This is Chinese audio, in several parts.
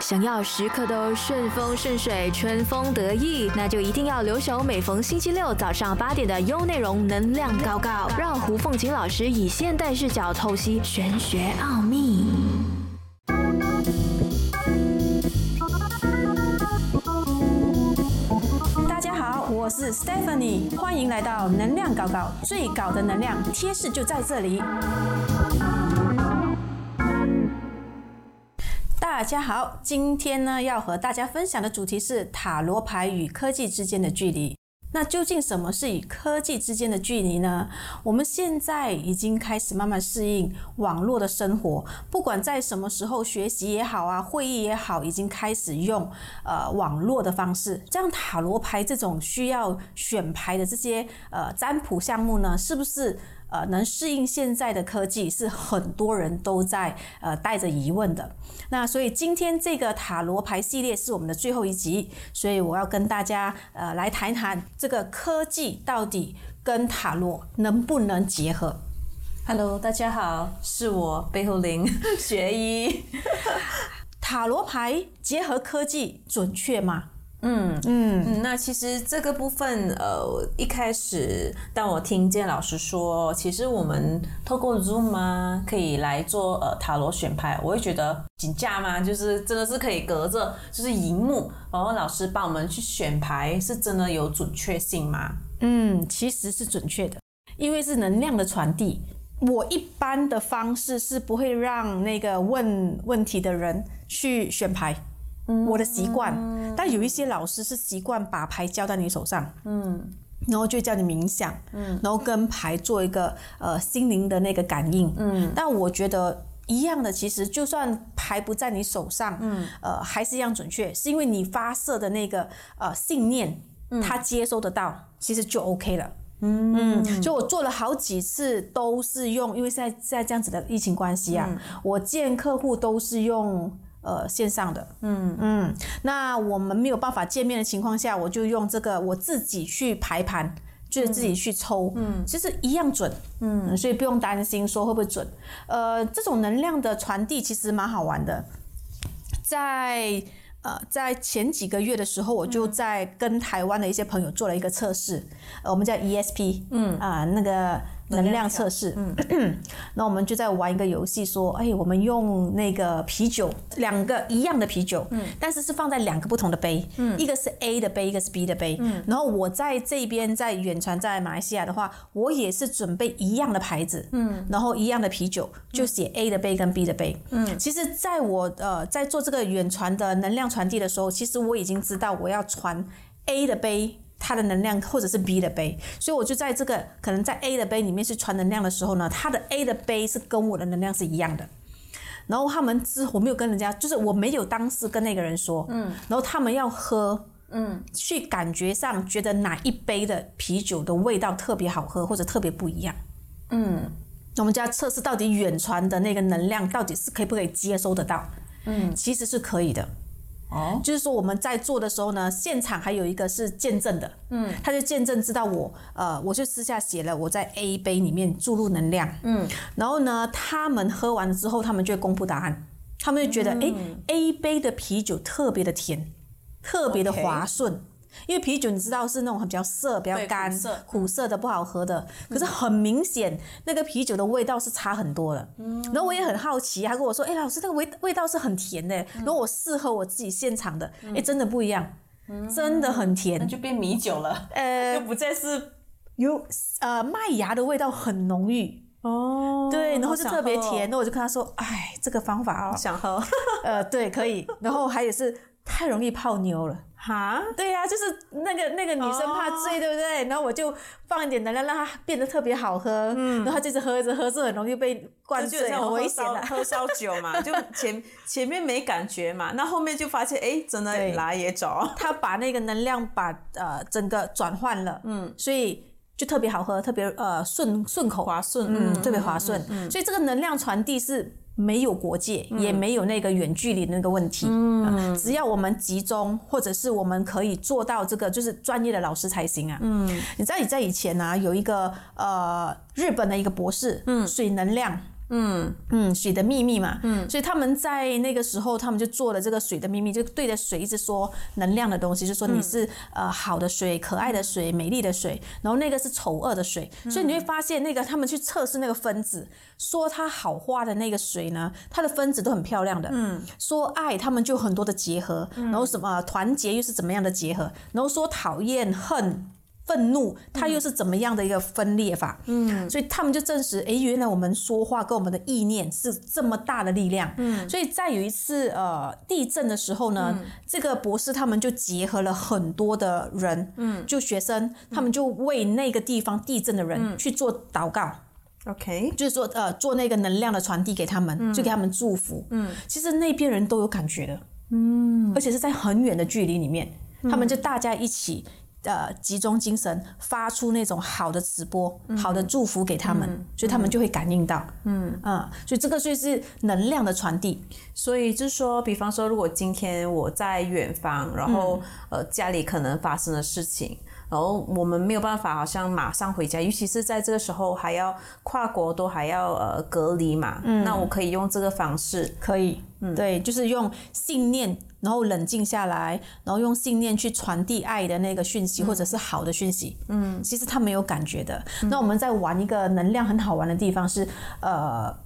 想要时刻都顺风顺水、春风得意，那就一定要留守每逢星期六早上八点的优内容能量高高，让胡凤琴老师以现代视角透析玄学奥秘。大家好，我是 Stephanie，欢迎来到能量高高，最高的能量贴士就在这里。大家好，今天呢要和大家分享的主题是塔罗牌与科技之间的距离。那究竟什么是与科技之间的距离呢？我们现在已经开始慢慢适应网络的生活，不管在什么时候学习也好啊，会议也好，已经开始用呃网络的方式。这样塔罗牌这种需要选牌的这些呃占卜项目呢，是不是？呃，能适应现在的科技是很多人都在呃带着疑问的。那所以今天这个塔罗牌系列是我们的最后一集，所以我要跟大家呃来谈谈这个科技到底跟塔罗能不能结合。Hello，大家好，是我背后林学医。塔罗牌结合科技准确吗？嗯嗯，那其实这个部分，呃，一开始当我听见老师说，其实我们透过 Zoom 啊，可以来做呃塔罗选牌，我会觉得紧架吗？就是真的是可以隔着就是荧幕，然后老师帮我们去选牌，是真的有准确性吗？嗯，其实是准确的，因为是能量的传递。我一般的方式是不会让那个问问题的人去选牌，我的习惯。但有一些老师是习惯把牌交在你手上，嗯，然后就叫你冥想，嗯，然后跟牌做一个呃心灵的那个感应，嗯。但我觉得一样的，其实就算牌不在你手上，嗯，呃，还是一样准确，是因为你发射的那个呃信念，他接收得到，其实就 OK 了。嗯，就我做了好几次，都是用，因为现在现在这样子的疫情关系啊，我见客户都是用呃线上的，嗯。嗯，那我们没有办法见面的情况下，我就用这个我自己去排盘，就是自己去抽，嗯，其实一样准，嗯，所以不用担心说会不会准，呃，这种能量的传递其实蛮好玩的，在。呃，在前几个月的时候，我就在跟台湾的一些朋友做了一个测试，呃，我们叫 ESP，嗯。啊、那个能量测试，嗯，那我们就在玩一个游戏，说，哎，我们用那个啤酒，两个一样的啤酒，嗯，但是是放在两个不同的杯，嗯，一个是 A 的杯，一个是 B 的杯，嗯，然后我在这边在远传在马来西亚的话，我也是准备一样的牌子，嗯，然后一样的啤酒，就写 A 的杯跟 B 的杯，嗯，其实在我呃在做这个远传的能量传递的时候，其实我已经知道我要传 A 的杯。它的能量或者是 B 的杯，所以我就在这个可能在 A 的杯里面去传能量的时候呢，它的 A 的杯是跟我的能量是一样的。然后他们之我没有跟人家，就是我没有当时跟那个人说，嗯，然后他们要喝，嗯，去感觉上觉得哪一杯的啤酒的味道特别好喝或者特别不一样，嗯，我们就要测试到底远传的那个能量到底是可以不可以接收得到，嗯，其实是可以的。哦，就是说我们在做的时候呢，现场还有一个是见证的，嗯，他就见证知道我，呃，我就私下写了我在 A 杯里面注入能量，嗯，然后呢，他们喝完之后，他们就会公布答案，他们就觉得，哎、a 杯的啤酒特别的甜，特别的滑顺。因为啤酒你知道是那种比较涩、比较对干苦涩、苦涩的不好喝的，可是很明显那个啤酒的味道是差很多的。然后我也很好奇，他跟我说：“哎，老师，那个味味道是很甜的。”然后我试喝我自己现场的，哎，真的不一样，真的很那甜。就变米酒了，呃 就，不再是有呃麦芽的味道很浓郁，哦，对，然后就特别甜。好那我就跟他说：“哎，这个方法哦，想喝，呃，对，可以。然后还有是太容易泡妞了。”哈，对呀、就是那个那个女生怕醉，对不对？然后我就放一点能量，让它变得特别好喝。嗯，然后她就是喝着喝着很容易被灌醉，就很危险的。喝烧酒嘛，就前前面没感觉嘛，那后面就发现哎，真的来也走，她把那个能量把呃整个转换了，嗯，所以就特别好喝，特别呃顺顺口，滑顺，嗯，特别滑顺。嗯所以这个能量传递是没有国界，也没有那个远距离那个问题。嗯，只要我们集中，或者是我们可以做到这个，就是专业的老师才行啊。嗯，你知道你在以前啊，有一个呃日本的一个博士，嗯，水能量。嗯。嗯，水的秘密嘛，嗯，所以他们在那个时候，他们就做了这个水的秘密，就对着水一直说能量的东西，就说你是呃好的水、可爱的水、美丽的水，然后那个是丑恶的水，所以你会发现那个他们去测试那个分子，说它好花的那个水呢，它的分子都很漂亮的，嗯，说爱他们就很多的结合，然后什么团结又是怎么样的结合，然后说讨厌恨。愤怒，它又是怎么样的一个分裂法？嗯，所以他们就证实，哎，原来我们说话跟我们的意念是这么大的力量。嗯，所以在有一次呃地震的时候呢，这个博士他们就结合了很多的人，嗯，就学生，他们就为那个地方地震的人去做祷告。OK，就是说呃做那个能量的传递给他们，就给他们祝福。嗯，其实那边人都有感觉的。嗯，而且是在很远的距离里面，他们就大家一起。呃，集中精神，发出那种好的直播、好的祝福给他们，所以他们就会感应到。嗯啊，所以这个就是能量的传递。所以就是说，比方说，如果今天我在远方，然后呃家里可能发生的事情。然后我们没有办法，好像马上回家，尤其是在这个时候还要跨国，都还要呃隔离嘛。嗯，那我可以用这个方式，可以，嗯，对，就是用信念，然后冷静下来，然后用信念去传递爱的那个讯息，或者是好的讯息。嗯，其实他没有感觉的。那我们在玩一个能量很好玩的地方是，呃，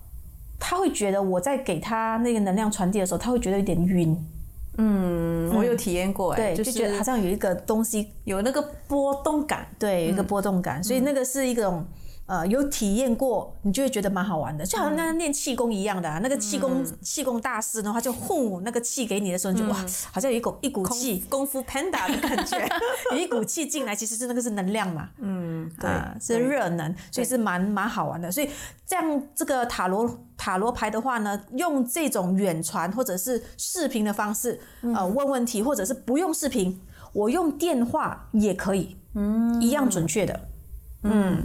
他会觉得我在给他那个能量传递的时候，他会觉得有点晕。嗯，我有体验过，哎，就觉得好像有一个东西有那个波动感，对，有一个波动感，所以那个是一种。呃，有体验过，你就会觉得蛮好玩的，就好像那练气功一样的，那个气功气功大师的话，就呼那个气给你的时候，你就哇，好像有一股一股气，功夫 panda 的感觉，有一股气进来，其实是那个是能量嘛，嗯，对，是热能，所以是蛮蛮好玩的。所以这样这个塔罗塔罗牌的话呢，用这种远传或者是视频的方式，呃，问问题，或者是不用视频，我用电话也可以，嗯，一样准确的，嗯。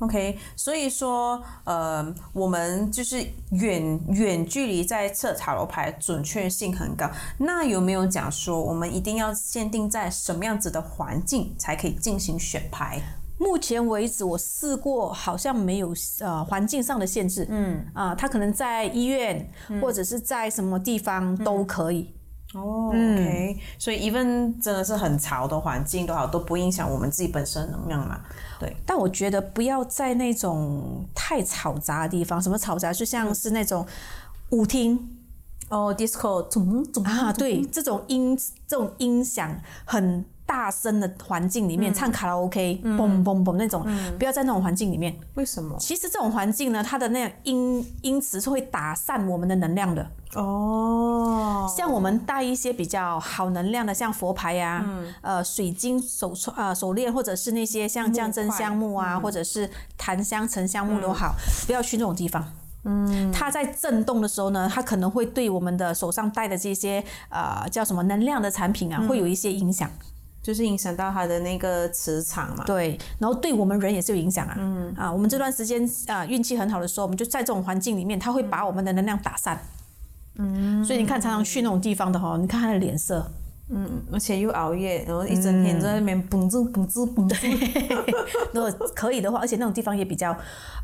OK，所以说，呃，我们就是远远距离在测塔罗牌，准确性很高。那有没有讲说，我们一定要限定在什么样子的环境才可以进行选牌？目前为止，我试过，好像没有呃环境上的限制。嗯，啊，他可能在医院或者是在什么地方都可以。哦，OK，所以 even 真的是很潮的环境都好，都不影响我们自己本身能量嘛。对，但我觉得不要在那种太嘈杂的地方，什么嘈杂，就像是那种舞厅。哦，disco，总总啊，对，这种音这种音响很大声的环境里面唱卡拉 OK，嘣嘣嘣那种，不要在那种环境里面。为什么？其实这种环境呢，它的那音音词是会打散我们的能量的。哦，像我们带一些比较好能量的，像佛牌呀，呃，水晶手串啊手链，或者是那些像降真香木啊，或者是檀香沉香木都好，不要去那种地方。嗯，它在震动的时候呢，它可能会对我们的手上戴的这些呃叫什么能量的产品啊，会有一些影响，就是影响到它的那个磁场嘛。对，然后对我们人也是有影响啊。嗯啊，我们这段时间啊运气很好的时候，我们就在这种环境里面，它会把我们的能量打散。嗯，所以你看，常常去那种地方的哈，你看他的脸色，嗯，而且又熬夜，然后一整天在那边蹦滋蹦滋蹦滋。如果可以的话，而且那种地方也比较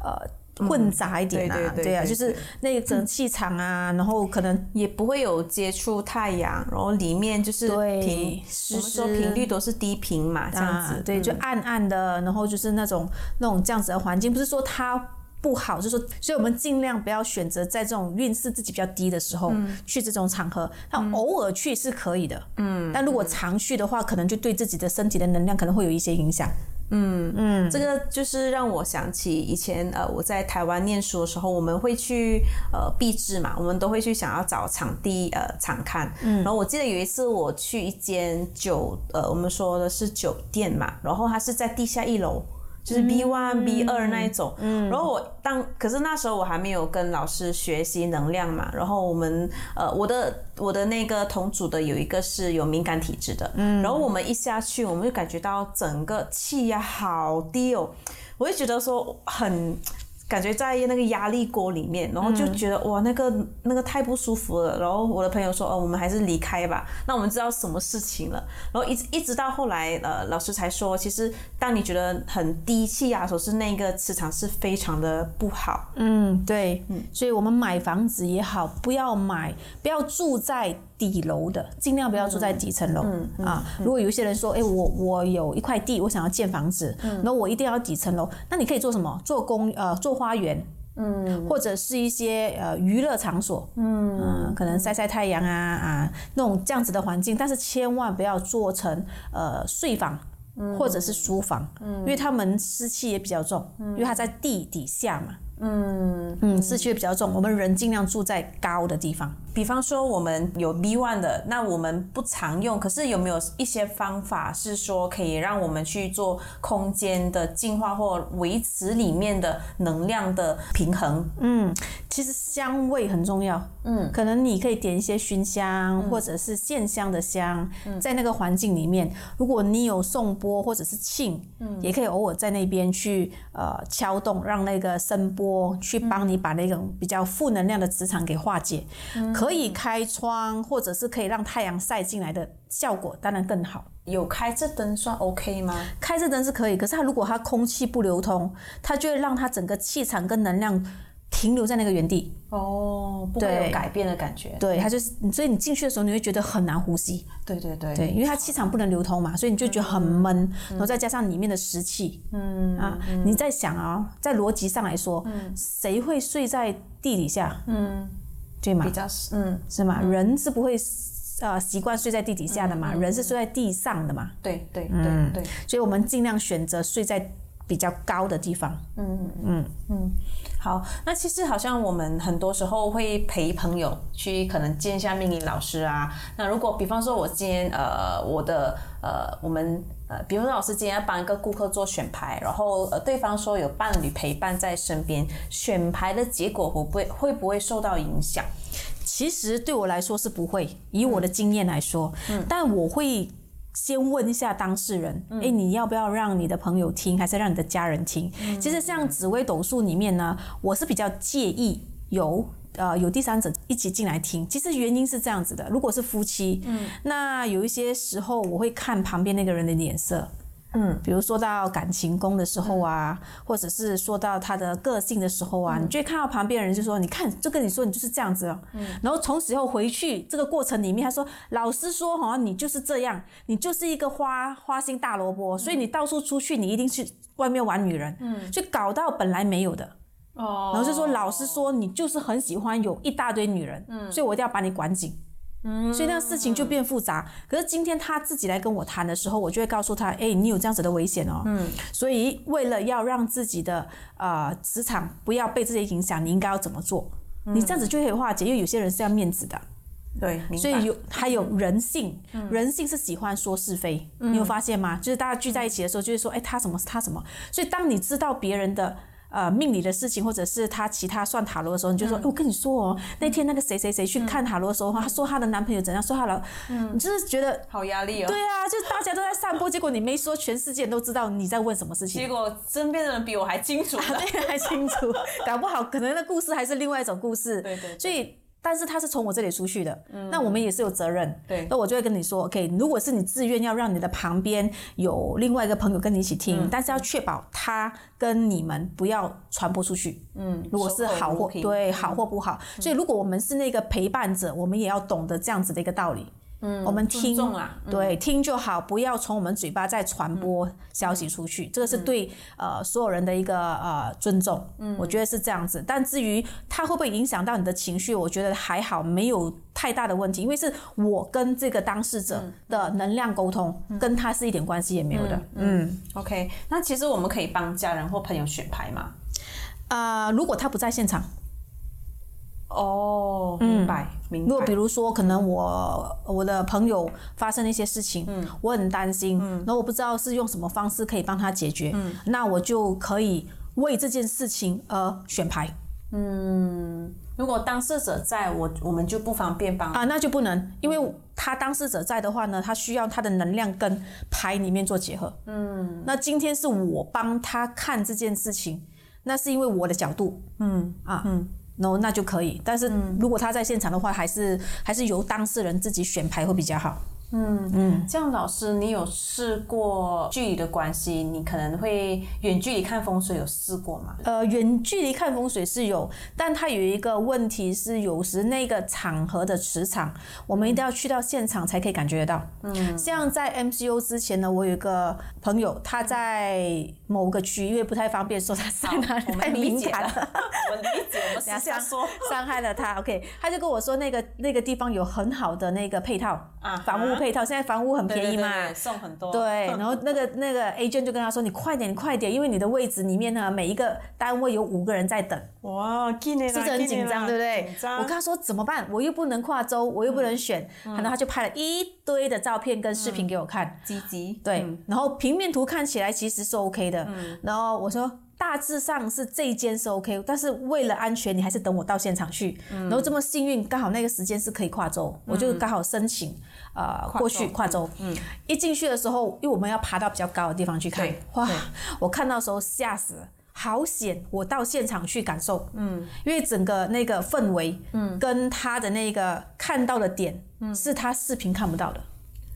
呃混杂一点啊，对啊，就是那种气场啊，然后可能也不会有接触太阳，然后里面就是频，我们说频率都是低频嘛，这样子，对，就暗暗的，然后就是那种那种这样子的环境，不是说它。不好，就是说，所以我们尽量不要选择在这种运势自己比较低的时候去这种场合。那偶尔去是可以的，嗯，但如果常去的话，可能就对自己的身体的能量可能会有一些影响。嗯嗯，这个就是让我想起以前呃我在台湾念书的时候，我们会去呃避制嘛，我们都会去想要找场地呃场看。嗯，然后我记得有一次我去一间酒呃我们说的是酒店嘛，然后它是在地下一楼。就是 B one B 二那一种，嗯。然后我当可是那时候我还没有跟老师学习能量嘛，然后我们呃我的我的那个同组的有一个是有敏感体质的，嗯。然后我们一下去我们就感觉到整个气压好低哦，我就觉得说很感觉在那个压力锅里面，然后就觉得、哇，那个那个太不舒服了。然后我的朋友说，哦，我们还是离开吧。那我们知道什么事情了。然后一直一直到后来，呃，老师才说，其实当你觉得很低气压的时候，是那个磁场是非常的不好。嗯，对，嗯所以我们买房子也好，不要买，不要住在底楼的，尽量不要住在底层楼、啊。如果有一些人说，哎、我我有一块地，我想要建房子，然后我一定要底层楼，那你可以做什么？做公呃做花园。嗯，或者是一些呃娱乐场所，嗯、可能晒晒太阳啊啊那种这样子的环境，但是千万不要做成呃睡房，或者是书房，因为他们湿气也比较重，因为它在地底下嘛。嗯嗯，湿气也比较重，我们人尽量住在高的地方。比方说我们有 B one 的，那我们不常用，可是有没有一些方法是说可以让我们去做空间的净化或维持里面的能量的平衡？嗯，其实香味很重要。嗯，可能你可以点一些熏香，或者是线香的香，在那个环境里面，如果你有颂钵或者是磬，嗯，也可以偶尔在那边去呃敲动，让那个声波去帮你把那种比较负能量的磁场给化解。可以开窗，或者是可以让太阳晒进来的效果，当然更好。有开这灯算 OK 吗？开这灯是可以，可是它如果它空气不流通，它就会让它整个气场跟能量停留在那个原地。哦，不会对有改变的感觉。对，它就是，所以你进去的时候你会觉得很难呼吸。对对对对，因为它气场不能流通嘛，所以你就觉得很闷，然后再加上里面的湿气，嗯啊，你在想啊，在逻辑上来说，谁会睡在地底下？嗯，对吗比？较嗯，是吗？人是不会呃习惯睡在地底下的嘛，人是睡在地上的嘛，对对对对。所以我们尽量选择睡在比较高的地方。嗯嗯嗯好，那其实好像我们很多时候会陪朋友去可能见一下命理老师啊。那如果比方说我今天呃我的呃我们呃比如说老师今天要帮一个顾客做选牌，然后呃对方说有伴侣陪伴在身边，选牌的结果会不会会不会受到影响？其实对我来说是不会，以我的经验来说，嗯但我会先问一下当事人，哎、你要不要让你的朋友听，还是让你的家人听？其实像紫微斗数里面呢，我是比较介意有。呃，有第三者一起进来听，其实原因是这样子的：如果是夫妻，嗯，那有一些时候我会看旁边那个人的脸色，嗯，比如说到感情宫的时候啊，或者是说到他的个性的时候啊，你就会看到旁边人就说：“你看，就跟你说你就是这样子哦。然后从此以后回去这个过程里面，他说：“老师说好像你就是这样，你就是一个花花心大萝卜，所以你到处出去，你一定去外面玩女人，嗯，就搞到本来没有的。”哦。然后就说老师说你就是很喜欢有一大堆女人，嗯。所以我一定要把你管紧。所以那个事情就变复杂。可是今天他自己来跟我谈的时候，我就会告诉他：，哎、你有这样子的危险哦。嗯。所以为了要让自己的呃职场不要被这些影响，你应该要怎么做？你这样子就可以化解，因为有些人是要面子的。对，所以有还有人性，人性是喜欢说是非，你有发现吗？就是大家聚在一起的时候，就会说，哎，他什么他什么。所以当你知道别人的。呃，命理的事情，或者是他其他算塔罗的时候，你就说，哎我跟你说哦，那天那个谁谁谁去看塔罗的时候，他说她的男朋友怎样，说她的，你就是觉得，好压力哦。对啊，就是大家都在散播，结果你没说，全世界都知道你在问什么事情结。果身边的人比我还清楚 啊，对还清楚，搞不好可能那故事还是另外一种故事。对对对所以。但是他是从我这里出去的，那我们也是有责任。对那我就会跟你说，OK，如果是你自愿要让你的旁边有另外一个朋友跟你一起听，但是要确保他跟你们不要传播出去。嗯，如果是好或对好或不好，所以如果我们是那个陪伴者，我们也要懂得这样子的一个道理。嗯，我们听尊重啦嗯对，听就好，不要从我们嘴巴再传播消息出去，这个是对呃所有人的一个呃尊重。嗯，我觉得是这样子。但至于它会不会影响到你的情绪，我觉得还好，没有太大的问题，因为是我跟这个当事者的能量沟通，跟他是一点关系也没有的。嗯，OK，那其实我们可以帮家人或朋友选牌嘛？啊、如果他不在现场，哦，明白，明白。如果比如说，可能我我的朋友发生了一些事情，嗯我很担心，嗯然后我不知道是用什么方式可以帮他解决，嗯那我就可以为这件事情而选牌嗯如果当事者在我，我们就不方便帮。啊，那就不能，因为他当事者在的话呢，他需要他的能量跟牌里面做结合。嗯，那今天是我帮他看这件事情。那是因为我的角度，嗯啊，嗯，然后那就可以。但是如果他在现场的话，还是还是由当事人自己选牌会比较好。嗯嗯，这样老师，你有试过距离的关系？你可能会远距离看风水，有试过吗？呃，远距离看风水是有，但它有一个问题是，有时那个场合的磁场，我们一定要去到现场才可以感觉得到。嗯，像在 MCU 之前呢，我有一个朋友，他在某个区，因为不太方便说他在哪里，太敏感了。我理解，我等下说 伤害了他。OK，他就跟我说，那个那个地方有很好的那个配套啊，房屋配套，现在房屋很便宜嘛，送很多。对，然后那个那个 agent 就跟他说：“你快点，你快点，因为你的位置里面呢，每一个单位有五个人在等。”哇，是不是很紧张，对不对？我跟他说怎么办？我又不能跨州，我又不能选，然后他就拍了一堆的照片跟视频给我看，积极。对，然后平面图看起来其实是 OK 的，然后我说。大致上是这一间是 OK，但是为了安全，你还是等我到现场去。然后这么幸运，刚好那个时间是可以跨州，我就刚好申请呃过去跨州。嗯，一进去的时候，因为我们要爬到比较高的地方去看，哇！我看到时候吓死了，好险！我到现场去感受，嗯，因为整个那个氛围，嗯，跟他的那个看到的点，嗯，是他视频看不到的，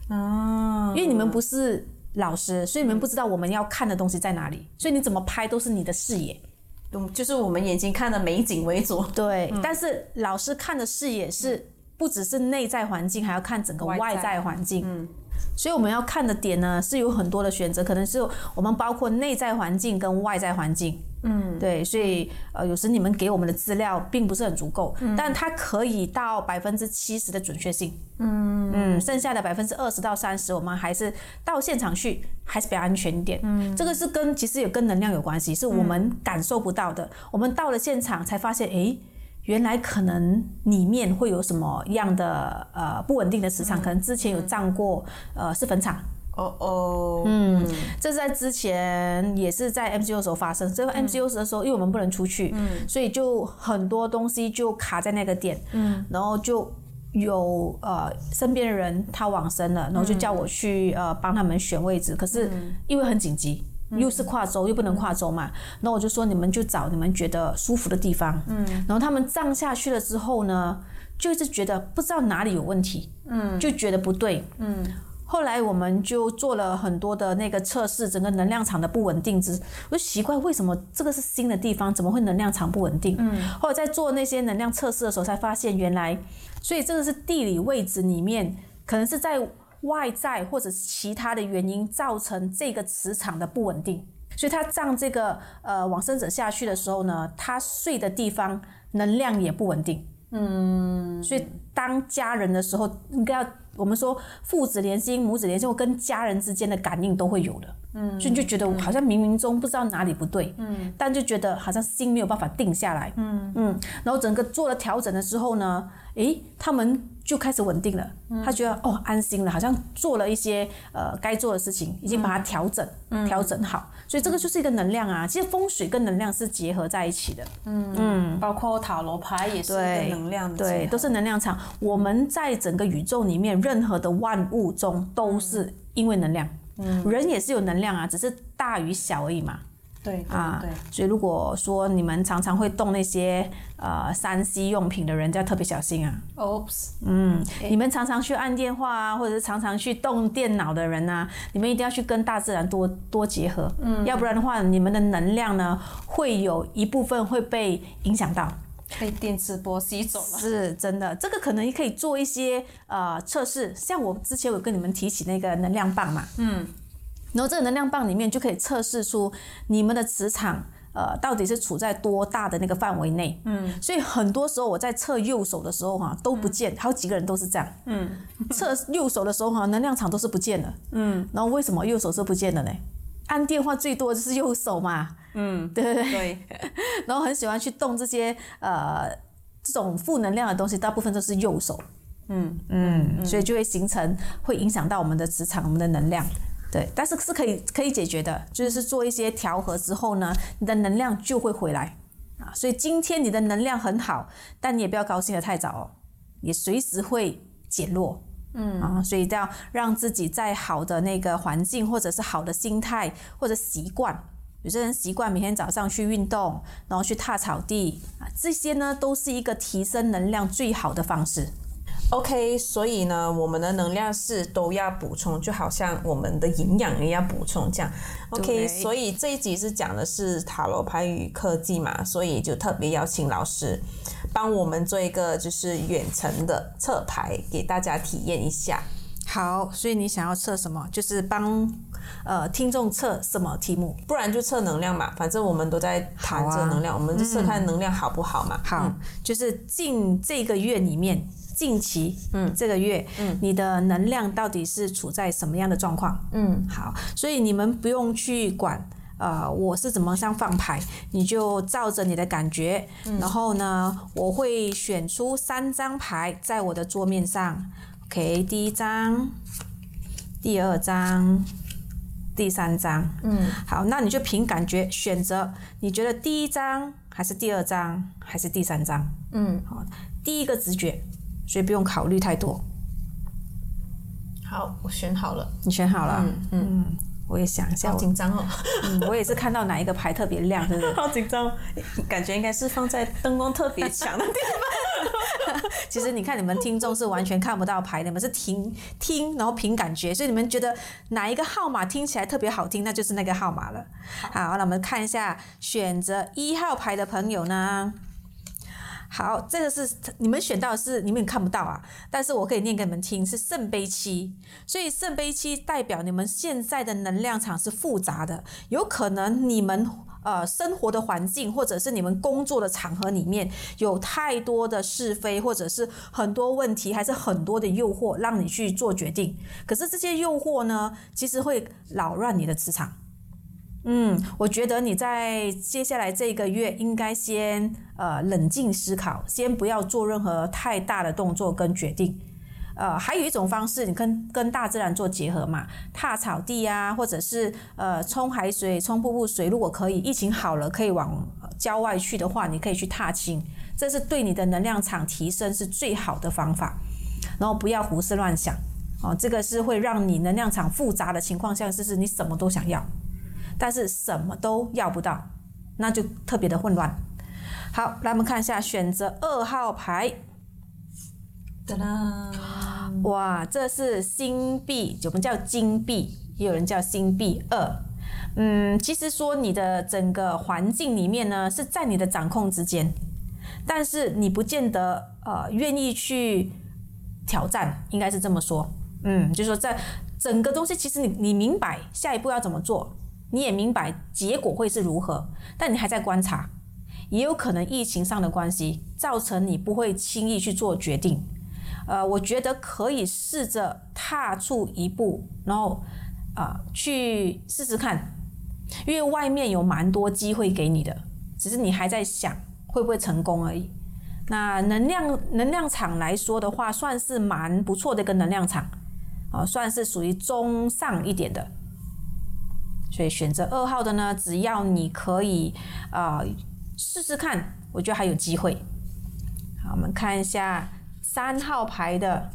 哦，因为你们不是。老师，所以你们不知道我们要看的东西在哪里，所以你怎么拍都是你的视野，嗯，就是我们眼睛看的美景为主。对，但是老师看的视野是不只是内在环境，还要看整个外在环境。嗯。所以我们要看的点呢，是有很多的选择，可能是我们包括内在环境跟外在环境，嗯，对，所以呃，有时你们给我们的资料并不是很足够，但它可以到百分之七十的准确性，嗯。嗯，剩下的百分之二十到三十，我们还是到现场去，还是比较安全一点，嗯，这个是跟其实也跟能量有关系，是我们感受不到的，我们到了现场才发现，哎。原来可能里面会有什么样的呃不稳定的磁场，可能之前有涨过，呃是坟场。哦哦，嗯，这是在之前也是在 MCO 时候发生。这个 MCO 的时候，因为我们不能出去，嗯，所以就很多东西就卡在那个点，嗯，然后就有呃身边的人他往生了，然后就叫我去呃帮他们选位置，可是因为很紧急。又是跨州，又不能跨州嘛，那我就说你们就找你们觉得舒服的地方，嗯，然后他们葬下去了之后呢，就是觉得不知道哪里有问题，嗯，就觉得不对，嗯，后来我们就做了很多的那个测试，整个能量场的不稳定之，我就奇怪为什么这个是新的地方，怎么会能量场不稳定？嗯，后来在做那些能量测试的时候，才发现原来，所以这个是地理位置里面可能是在。外在或者其他的原因造成这个磁场的不稳定，所以他葬这个呃往生者下去的时候呢，他睡的地方能量也不稳定。嗯，所以当家人的时候，应该要我们说父子连心、母子连心，跟家人之间的感应都会有的。嗯，所以就觉得好像冥冥中不知道哪里不对。嗯，但就觉得好像心没有办法定下来。嗯嗯，然后整个做了调整的时候呢，诶，他们。就开始稳定了，他觉得哦安心了，好像做了一些呃该做的事情，已经把它调整调整好，所以这个就是一个能量啊。其实风水跟能量是结合在一起的，嗯嗯，包括塔罗牌也是一个能量，对，都是能量场。我们在整个宇宙里面，任何的万物中都是因为能量，嗯，人也是有能量啊，只是大与小而已嘛。对啊，对，所以如果说你们常常会动那些呃三 C 用品的人，就要特别小心啊。Oops，嗯，你们常常去按电话啊，或者是常常去动电脑的人啊，你们一定要去跟大自然多多结合，嗯，要不然的话，你们的能量呢，会有一部分会被影响到，被电磁波吸走了。是真的，这个可能也可以做一些呃测试，像我之前有跟你们提起那个能量棒嘛，嗯。然后这个能量棒里面就可以测试出你们的磁场，呃，到底是处在多大的那个范围内。嗯，所以很多时候我在测右手的时候哈都不见，好几个人都是这样。嗯，测右手的时候哈能量场都是不见的。嗯，然后为什么右手是不见的呢？按电话最多就是右手嘛。嗯，对对对。然后很喜欢去动这些呃这种负能量的东西，大部分都是右手。嗯嗯，所以就会形成会影响到我们的磁场，我们的能量。对，但是是可以可以解决的，就是做一些调和之后呢，你的能量就会回来啊。所以今天你的能量很好，但你也不要高兴的太早哦，也随时会减弱。嗯啊，所以要让自己在好的那个环境，或者是好的心态或者习惯有些人习惯每天早上去运动，然后去踏草地啊，这些呢都是一个提升能量最好的方式。OK，所以呢，我们的能量是都要补充，就好像我们的营养也要补充这样。OK，所以这一集是讲的是塔罗牌与科技嘛，所以就特别邀请老师帮我们做一个就是远程的测牌，给大家体验一下。好，所以你想要测什么？就是帮呃听众测什么题目？不然就测能量嘛，反正我们都在谈好啊这个能量，我们就测看能量好不好嘛。好，就是近这个月里面，近期，嗯，这个月，嗯，你的能量到底是处在什么样的状况？嗯，好，所以你们不用去管。呃，我是怎么样放牌，你就照着你的感觉，然后呢，我会选出三张牌在我的桌面上。OK，第一张，第二张，第三张。嗯，好，那你就凭感觉选择，你觉得第一张还是第二张还是第三张？嗯，好，第一个直觉，所以不用考虑太多。好，我选好了。你选好了？嗯嗯，嗯，我也想一下，好紧张哦，嗯，我也是看到哪一个牌特别亮，对不对？好紧张，感觉应该是放在灯光特别强的地方。其实你看，你们听众是完全看不到牌的，你们是听听，然后凭感觉，所以你们觉得哪一个号码听起来特别好听，那就是那个号码了。好，那我们看一下选择一号牌的朋友呢？好，这个是你们选到的是你们看不到啊，但是我可以念给你们听，是圣杯七，所以圣杯七代表你们现在的能量场是复杂的，有可能你们呃生活的环境或者是你们工作的场合里面有太多的是非，或者是很多问题，还是很多的诱惑让你去做决定，可是这些诱惑呢，其实会扰乱你的磁场。嗯，我觉得你在接下来这个月应该先呃冷静思考，先不要做任何太大的动作跟决定。呃，还有一种方式，你跟跟大自然做结合嘛，踏草地啊，或者是呃冲海水、冲瀑布水，如果可以，疫情好了可以往郊外去的话，你可以去踏青，这是对你的能量场提升是最好的方法。然后不要胡思乱想哦，这个是会让你能量场复杂的情况下，就是你什么都想要。但是什么都要不到，那就特别的混乱。好，来我们看一下选择二号牌，哒啦，哇，这是星币，我们叫金币，也有人叫星币二。嗯，其实说你的整个环境里面呢，是在你的掌控之间，但是你不见得呃愿意去挑战，应该是这么说。嗯，就是说在整个东西，其实你你明白下一步要怎么做，你也明白结果会是如何，但你还在观察，也有可能疫情上的关系造成你不会轻易去做决定。呃，我觉得可以试着踏出一步，然后啊、去试试看，因为外面有蛮多机会给你的，只是你还在想会不会成功而已。那能量能量场来说的话，算是蛮不错的一个能量场，啊、算是属于中上一点的。所以选择二号的呢，只要你可以啊、试试看，我觉得还有机会。好，我们看一下三号牌的，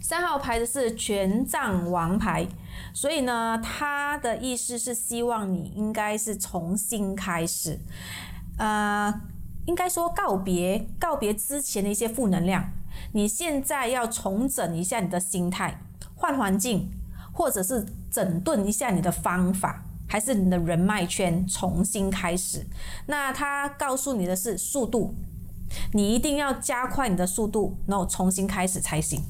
三号牌的是权杖王牌，所以呢，它的意思是希望你应该是重新开始，呃，应该说告别告别之前的一些负能量，你现在要重整一下你的心态，换环境，或者是整顿一下你的方法。还是你的人脉圈重新开始，那他告诉你的是速度，你一定要加快你的速度，然后重新开始才行。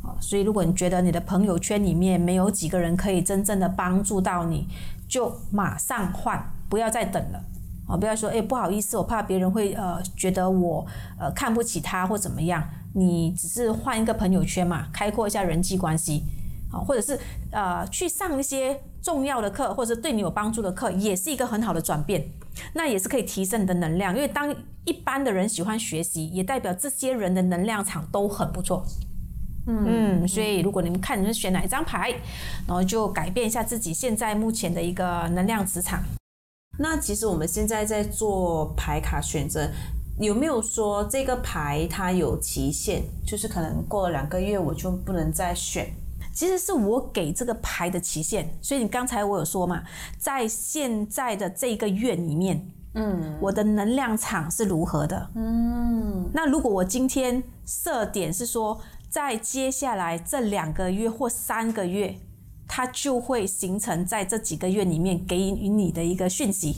好，所以如果你觉得你的朋友圈里面没有几个人可以真正的帮助到你，就马上换，不要再等了。哦，不要说，哎，不好意思，我怕别人会呃觉得我呃看不起他或怎么样。你只是换一个朋友圈嘛，开阔一下人际关系，啊，或者是呃去上一些重要的课，或者对你有帮助的课，也是一个很好的转变。那也是可以提升你的能量，因为当一般的人喜欢学习，也代表这些人的能量场都很不错。嗯，所以如果你们看你们选哪一张牌，然后就改变一下自己现在目前的一个能量磁场。那其实我们现在在做牌卡选择，有没有说这个牌它有期限？就是可能过了两个月我就不能再选？其实是我给这个牌的期限。所以你刚才我有说嘛，在现在的这个月里面，嗯，我的能量场是如何的？嗯，那如果我今天设点是说，在接下来这两个月或三个月，它就会形成在这几个月里面给予你的一个讯息。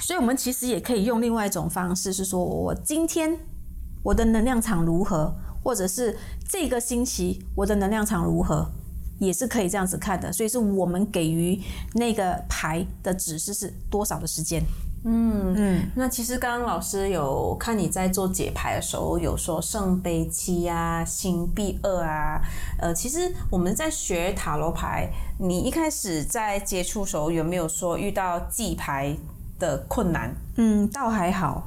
所以，我们其实也可以用另外一种方式，是说我今天我的能量场如何，或者是这个星期我的能量场如何，也是可以这样子看的。所以，是我们给予那个牌的指示是多少的时间。嗯嗯，那其实刚刚老师有看你在做解牌的时候，有说圣杯七啊、星币二啊，呃，其实我们在学塔罗牌，你一开始在接触时候有没有说遇到记牌？的困难，嗯，倒还好，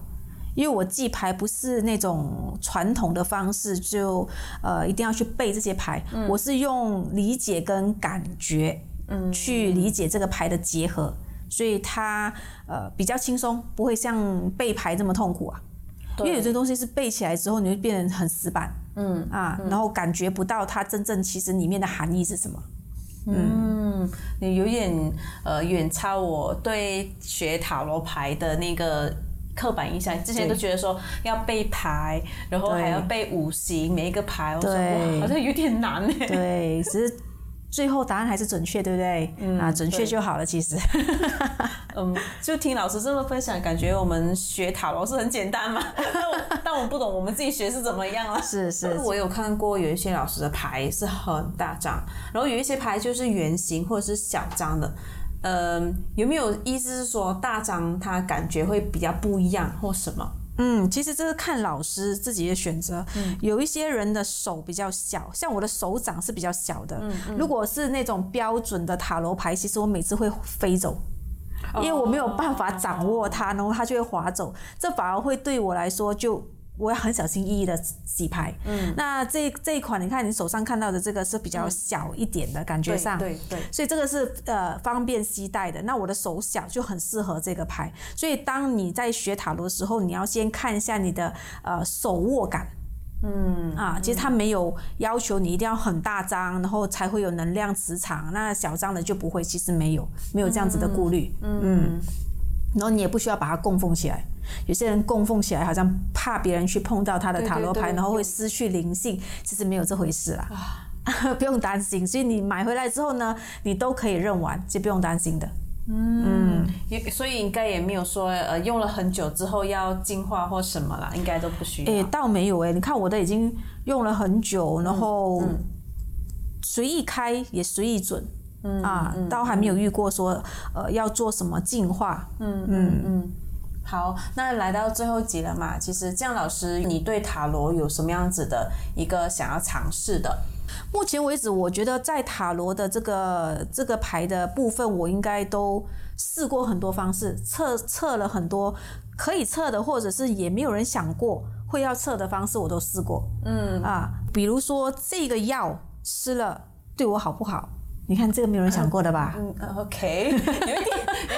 因为我记牌不是那种传统的方式，就呃一定要去背这些牌，我是用理解跟感觉，嗯，去理解这个牌的结合，所以它呃比较轻松，不会像背牌这么痛苦啊。因为有些东西是背起来之后，你会变得很死板，嗯啊，然后感觉不到它真正其实里面的含义是什么。嗯，你有点呃远超我对学塔罗牌的那个刻板印象。之前都觉得说要背牌，然后还要背五行每一个牌，我说哇，好像有点难呢。对，只是。最后答案还是准确，对不对？嗯，啊，准确就好了。其实，嗯，就听老师这么分享，感觉我们学塔罗是很简单嘛。但我不懂我们自己学是怎么样了。是是，我有看过有一些老师的牌是很大张，然后有一些牌就是圆形或者是小张的。嗯，有没有意思是说大张他感觉会比较不一样或什么？嗯，其实这是看老师自己的选择。嗯，有一些人的手比较小，像我的手掌是比较小的。嗯嗯。如果是那种标准的塔罗牌，其实我每次会飞走，因为我没有办法掌握它，然后它就会滑走。这反而会对我来说就。我要很小心翼翼的洗牌。嗯，那这这一款，你看你手上看到的这个是比较小一点的感觉上，对对，所以这个是呃方便携带的。那我的手小就很适合这个牌。所以当你在学塔罗的时候，你要先看一下你的呃手握感。嗯啊，其实它没有要求你一定要很大张，然后才会有能量磁场。那小张的就不会，其实没有没有这样子的顾虑。嗯。然后你也不需要把它供奉起来，有些人供奉起来好像怕别人去碰到他的塔罗牌，然后会失去灵性，其实没有这回事啦，不用担心。所以你买回来之后呢，你都可以认完，就不用担心的。嗯，也所以应该也没有说呃用了很久之后要净化或什么啦，应该都不需要。哎，倒没有哎，你看我的已经用了很久，然后随意开也随意准。嗯啊，倒还没有遇过说，呃，要做什么进化。嗯嗯嗯。好，那来到最后集了嘛？其实姜老师，你对塔罗有什么样子的一个想要尝试的？目前为止，我觉得在塔罗的这个这个牌的部分，我应该都试过很多方式，测测了很多可以测的，或者是也没有人想过会要测的方式，我都试过。嗯啊，比如说这个药吃了对我好不好？你看这个没有人想过的吧？嗯，OK，有一点，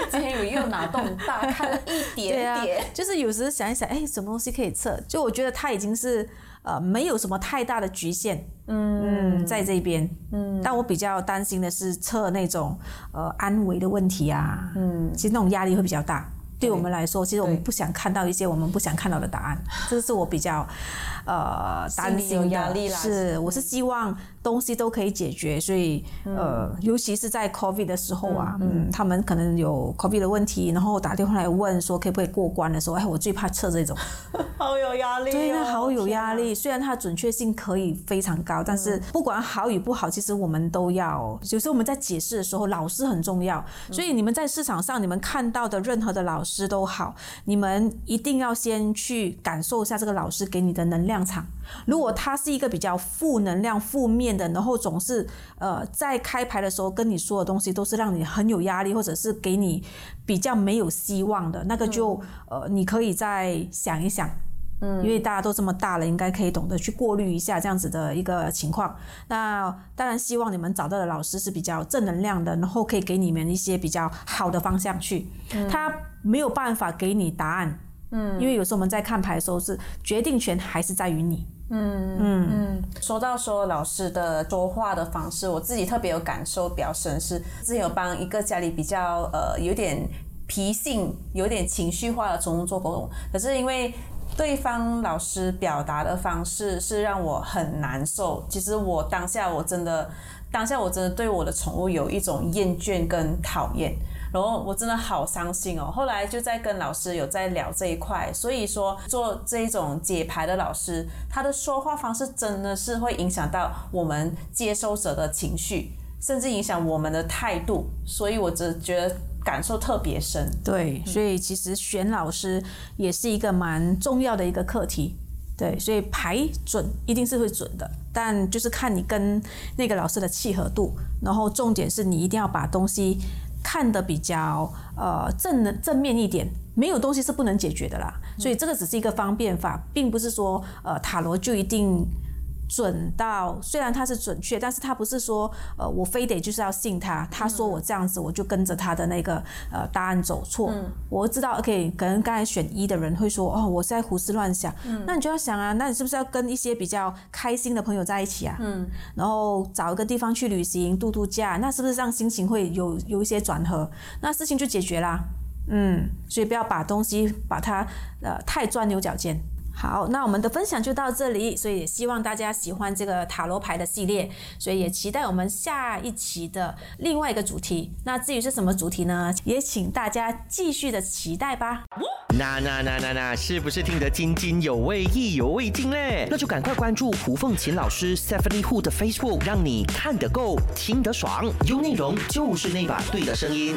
之前有又脑洞大开了一点点，就是有时想一想，哎，什么东西可以测？就我觉得它已经是呃没有什么太大的局限，嗯，在这边，嗯，但我比较担心的是测那种呃安危的问题啊，嗯，其实那种压力会比较大。对我们来说，其实我们不想看到一些我们不想看到的答案，这是我比较呃担心的。是，我是希望东西都可以解决，所以呃，尤其是在 COVID 的时候啊，嗯，他们可能有 COVID 的问题，然后打电话来问说可不可以过关的时候，哎，我最怕测这种，好有压力。对，那好有压力。虽然它的准确性可以非常高，但是不管好与不好，其实我们都要。有时候我们在解释的时候，老师很重要。所以你们在市场上你们看到的任何的老师。师都好，你们一定要先去感受一下这个老师给你的能量场。如果他是一个比较负能量、负面的，然后总是呃在开牌的时候跟你说的东西都是让你很有压力，或者是给你比较没有希望的，那个就呃你可以再想一想。嗯，因为大家都这么大了，应该可以懂得去过滤一下这样子的一个情况。那当然希望你们找到的老师是比较正能量的，然后可以给你们一些比较好的方向去。他没有办法给你答案，嗯，因为有时候我们在看牌的时候是决定权还是在于你。嗯嗯嗯。说到说老师的说话的方式，我自己特别有感受比较深，是之前有帮一个家里比较呃有点脾性、有点情绪化的宠物做沟通，可是因为对方老师表达的方式是让我很难受。其实我当下我真的当下我真的对我的宠物有一种厌倦跟讨厌。然后我真的好伤心哦。后来就在跟老师有在聊这一块，所以说做这种解牌的老师，他的说话方式真的是会影响到我们接收者的情绪，甚至影响我们的态度。所以我只觉得感受特别深。对，所以其实选老师也是一个蛮重要的一个课题。对，所以排准一定是会准的，但就是看你跟那个老师的契合度。然后重点是你一定要把东西。看得比较呃正的正面一点，没有东西是不能解决的啦，所以这个只是一个方便法，并不是说呃塔罗就一定。准到虽然他是准确，但是他不是说呃我非得就是要信他，他说我这样子我就跟着他的那个呃答案走错。我知道，OK，可能刚才选一的人会说哦，我是在胡思乱想。那你就要想啊，那你是不是要跟一些比较开心的朋友在一起啊？嗯，然后找一个地方去旅行度度假，那是不是让心情会有有一些转合？那事情就解决啦。嗯，所以不要把东西把它呃太钻牛角尖。好，那我们的分享就到这里，所以也希望大家喜欢这个塔罗牌的系列，所以也期待我们下一期的另外一个主题。那至于是什么主题呢？也请大家继续的期待吧。那那那那那，是不是听得津津有味、意犹未尽嘞？那就赶快关注胡凤琴老师 Stephanie Hu 的 Facebook，让你看得够、听得爽，有内容就是那把对的声音。